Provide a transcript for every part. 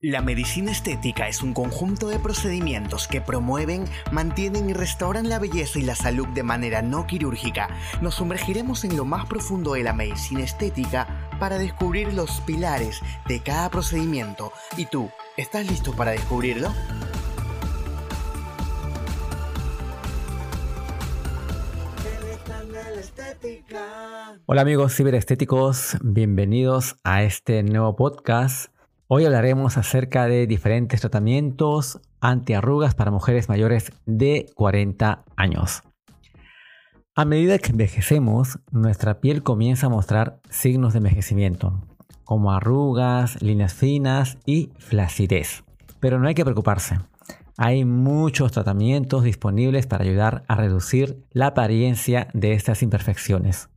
La medicina estética es un conjunto de procedimientos que promueven, mantienen y restauran la belleza y la salud de manera no quirúrgica. Nos sumergiremos en lo más profundo de la medicina estética para descubrir los pilares de cada procedimiento. ¿Y tú, estás listo para descubrirlo? Hola amigos ciberestéticos, bienvenidos a este nuevo podcast Hoy hablaremos acerca de diferentes tratamientos antiarrugas para mujeres mayores de 40 años. A medida que envejecemos, nuestra piel comienza a mostrar signos de envejecimiento, como arrugas, líneas finas y flacidez. Pero no hay que preocuparse. Hay muchos tratamientos disponibles para ayudar a reducir la apariencia de estas imperfecciones.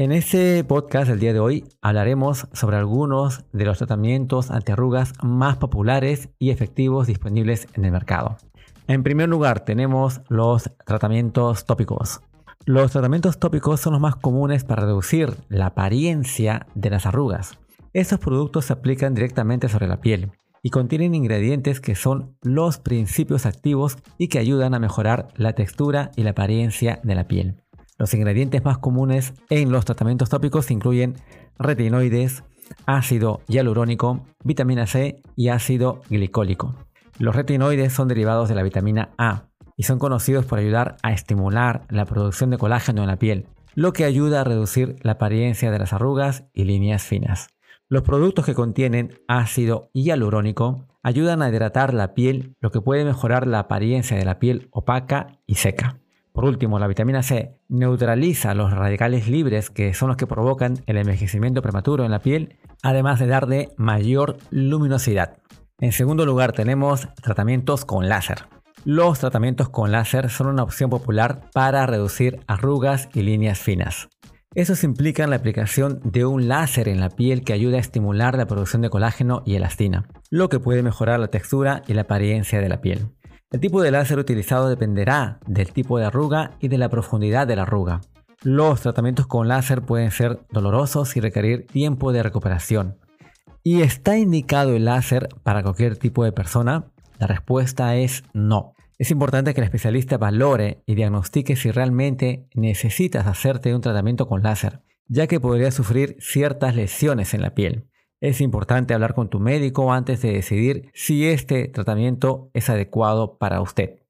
En este podcast del día de hoy hablaremos sobre algunos de los tratamientos antiarrugas más populares y efectivos disponibles en el mercado. En primer lugar tenemos los tratamientos tópicos. Los tratamientos tópicos son los más comunes para reducir la apariencia de las arrugas. Estos productos se aplican directamente sobre la piel y contienen ingredientes que son los principios activos y que ayudan a mejorar la textura y la apariencia de la piel. Los ingredientes más comunes en los tratamientos tópicos incluyen retinoides, ácido hialurónico, vitamina C y ácido glicólico. Los retinoides son derivados de la vitamina A y son conocidos por ayudar a estimular la producción de colágeno en la piel, lo que ayuda a reducir la apariencia de las arrugas y líneas finas. Los productos que contienen ácido hialurónico ayudan a hidratar la piel, lo que puede mejorar la apariencia de la piel opaca y seca. Por último, la vitamina C neutraliza los radicales libres que son los que provocan el envejecimiento prematuro en la piel, además de darle mayor luminosidad. En segundo lugar tenemos tratamientos con láser. Los tratamientos con láser son una opción popular para reducir arrugas y líneas finas. Estos implican la aplicación de un láser en la piel que ayuda a estimular la producción de colágeno y elastina, lo que puede mejorar la textura y la apariencia de la piel. El tipo de láser utilizado dependerá del tipo de arruga y de la profundidad de la arruga. Los tratamientos con láser pueden ser dolorosos y requerir tiempo de recuperación. ¿Y está indicado el láser para cualquier tipo de persona? La respuesta es no. Es importante que el especialista valore y diagnostique si realmente necesitas hacerte un tratamiento con láser, ya que podría sufrir ciertas lesiones en la piel. Es importante hablar con tu médico antes de decidir si este tratamiento es adecuado para usted.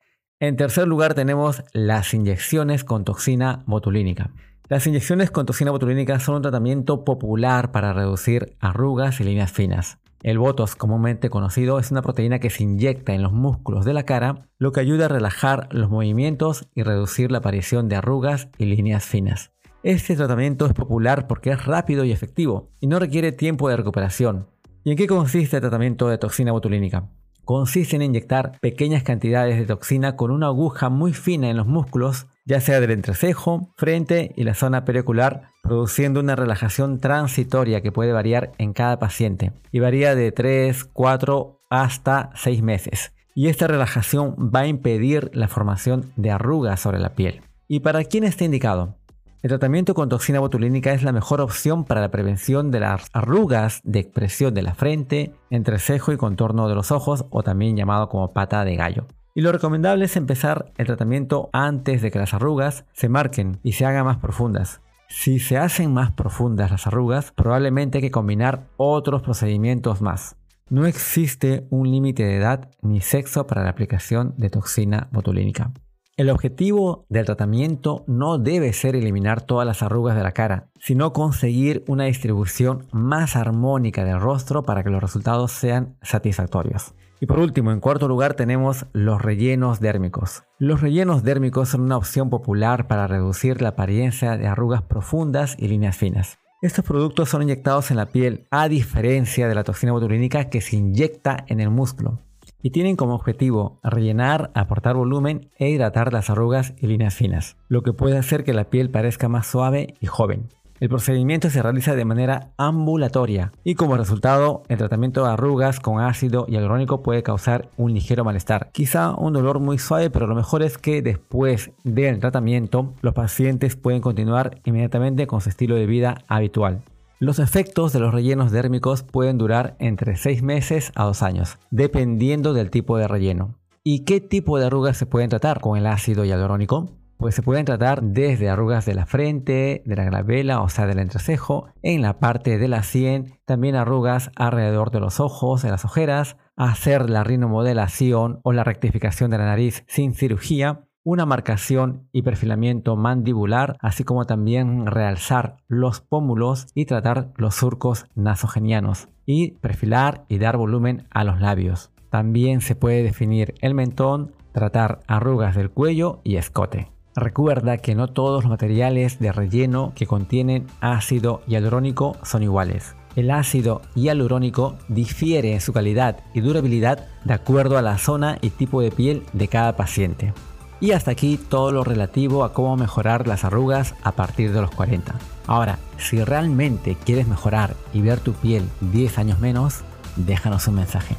En tercer lugar tenemos las inyecciones con toxina botulínica. Las inyecciones con toxina botulínica son un tratamiento popular para reducir arrugas y líneas finas. El Botox, comúnmente conocido, es una proteína que se inyecta en los músculos de la cara, lo que ayuda a relajar los movimientos y reducir la aparición de arrugas y líneas finas. Este tratamiento es popular porque es rápido y efectivo y no requiere tiempo de recuperación. ¿Y en qué consiste el tratamiento de toxina botulínica? Consiste en inyectar pequeñas cantidades de toxina con una aguja muy fina en los músculos, ya sea del entrecejo, frente y la zona periocular, produciendo una relajación transitoria que puede variar en cada paciente y varía de 3, 4 hasta 6 meses. Y esta relajación va a impedir la formación de arrugas sobre la piel. ¿Y para quién está indicado? El tratamiento con toxina botulínica es la mejor opción para la prevención de las arrugas de expresión de la frente, entrecejo y contorno de los ojos o también llamado como pata de gallo. Y lo recomendable es empezar el tratamiento antes de que las arrugas se marquen y se hagan más profundas. Si se hacen más profundas las arrugas, probablemente hay que combinar otros procedimientos más. No existe un límite de edad ni sexo para la aplicación de toxina botulínica. El objetivo del tratamiento no debe ser eliminar todas las arrugas de la cara, sino conseguir una distribución más armónica del rostro para que los resultados sean satisfactorios. Y por último, en cuarto lugar tenemos los rellenos dérmicos. Los rellenos dérmicos son una opción popular para reducir la apariencia de arrugas profundas y líneas finas. Estos productos son inyectados en la piel, a diferencia de la toxina botulínica que se inyecta en el músculo y tienen como objetivo rellenar, aportar volumen e hidratar las arrugas y líneas finas, lo que puede hacer que la piel parezca más suave y joven. El procedimiento se realiza de manera ambulatoria y como resultado el tratamiento de arrugas con ácido hialurónico puede causar un ligero malestar, quizá un dolor muy suave, pero lo mejor es que después del tratamiento los pacientes pueden continuar inmediatamente con su estilo de vida habitual. Los efectos de los rellenos dérmicos pueden durar entre 6 meses a 2 años, dependiendo del tipo de relleno. ¿Y qué tipo de arrugas se pueden tratar con el ácido hialurónico? Pues se pueden tratar desde arrugas de la frente, de la glabela, o sea, del entrecejo, en la parte de la sien, también arrugas alrededor de los ojos, de las ojeras, hacer la rinomodelación o la rectificación de la nariz sin cirugía, una marcación y perfilamiento mandibular, así como también realzar los pómulos y tratar los surcos nasogenianos y perfilar y dar volumen a los labios. También se puede definir el mentón, tratar arrugas del cuello y escote. Recuerda que no todos los materiales de relleno que contienen ácido hialurónico son iguales. El ácido hialurónico difiere en su calidad y durabilidad de acuerdo a la zona y tipo de piel de cada paciente. Y hasta aquí todo lo relativo a cómo mejorar las arrugas a partir de los 40. Ahora, si realmente quieres mejorar y ver tu piel 10 años menos, déjanos un mensaje.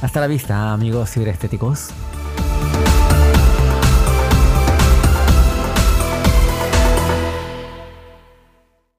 Hasta la vista, amigos ciberestéticos.